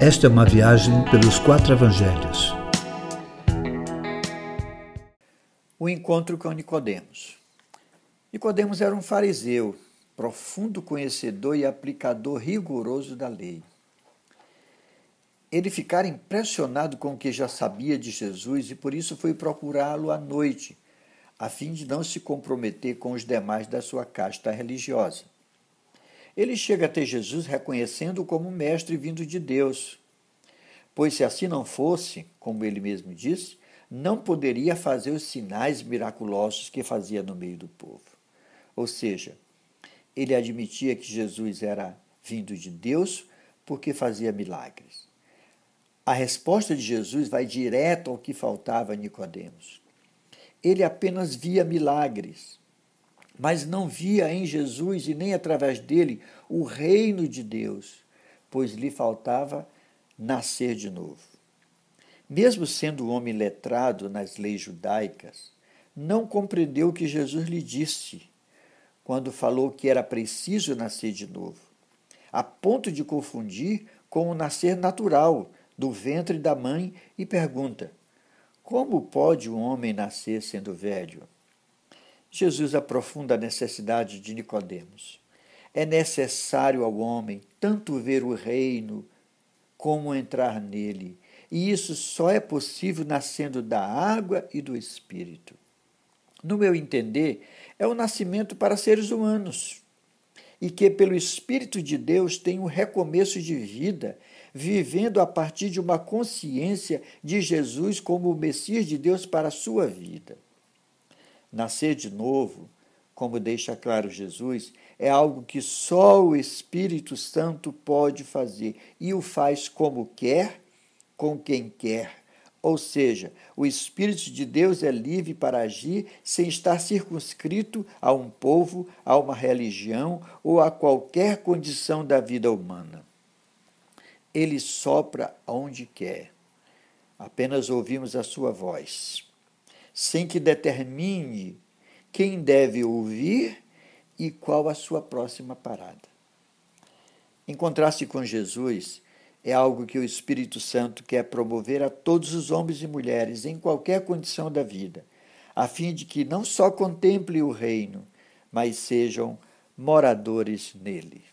Esta é uma viagem pelos quatro evangelhos. O encontro com Nicodemos. Nicodemos era um fariseu, profundo conhecedor e aplicador rigoroso da lei. Ele ficara impressionado com o que já sabia de Jesus e por isso foi procurá-lo à noite, a fim de não se comprometer com os demais da sua casta religiosa. Ele chega até Jesus reconhecendo-o como mestre vindo de Deus. Pois se assim não fosse, como ele mesmo disse, não poderia fazer os sinais miraculosos que fazia no meio do povo. Ou seja, ele admitia que Jesus era vindo de Deus porque fazia milagres. A resposta de Jesus vai direto ao que faltava a Nicodemos. Ele apenas via milagres mas não via em Jesus e nem através dele o reino de Deus, pois lhe faltava nascer de novo. Mesmo sendo homem letrado nas leis judaicas, não compreendeu o que Jesus lhe disse quando falou que era preciso nascer de novo, a ponto de confundir com o nascer natural do ventre da mãe e pergunta: Como pode um homem nascer sendo velho? Jesus aprofunda a necessidade de Nicodemos. É necessário ao homem tanto ver o reino como entrar nele, e isso só é possível nascendo da água e do espírito. No meu entender, é o nascimento para seres humanos, e que pelo espírito de Deus tem um recomeço de vida, vivendo a partir de uma consciência de Jesus como o Messias de Deus para a sua vida. Nascer de novo, como deixa claro Jesus, é algo que só o Espírito Santo pode fazer e o faz como quer, com quem quer. Ou seja, o Espírito de Deus é livre para agir sem estar circunscrito a um povo, a uma religião ou a qualquer condição da vida humana. Ele sopra onde quer. Apenas ouvimos a sua voz sem que determine quem deve ouvir e qual a sua próxima parada. Encontrar-se com Jesus é algo que o Espírito Santo quer promover a todos os homens e mulheres em qualquer condição da vida, a fim de que não só contemplem o reino, mas sejam moradores nele.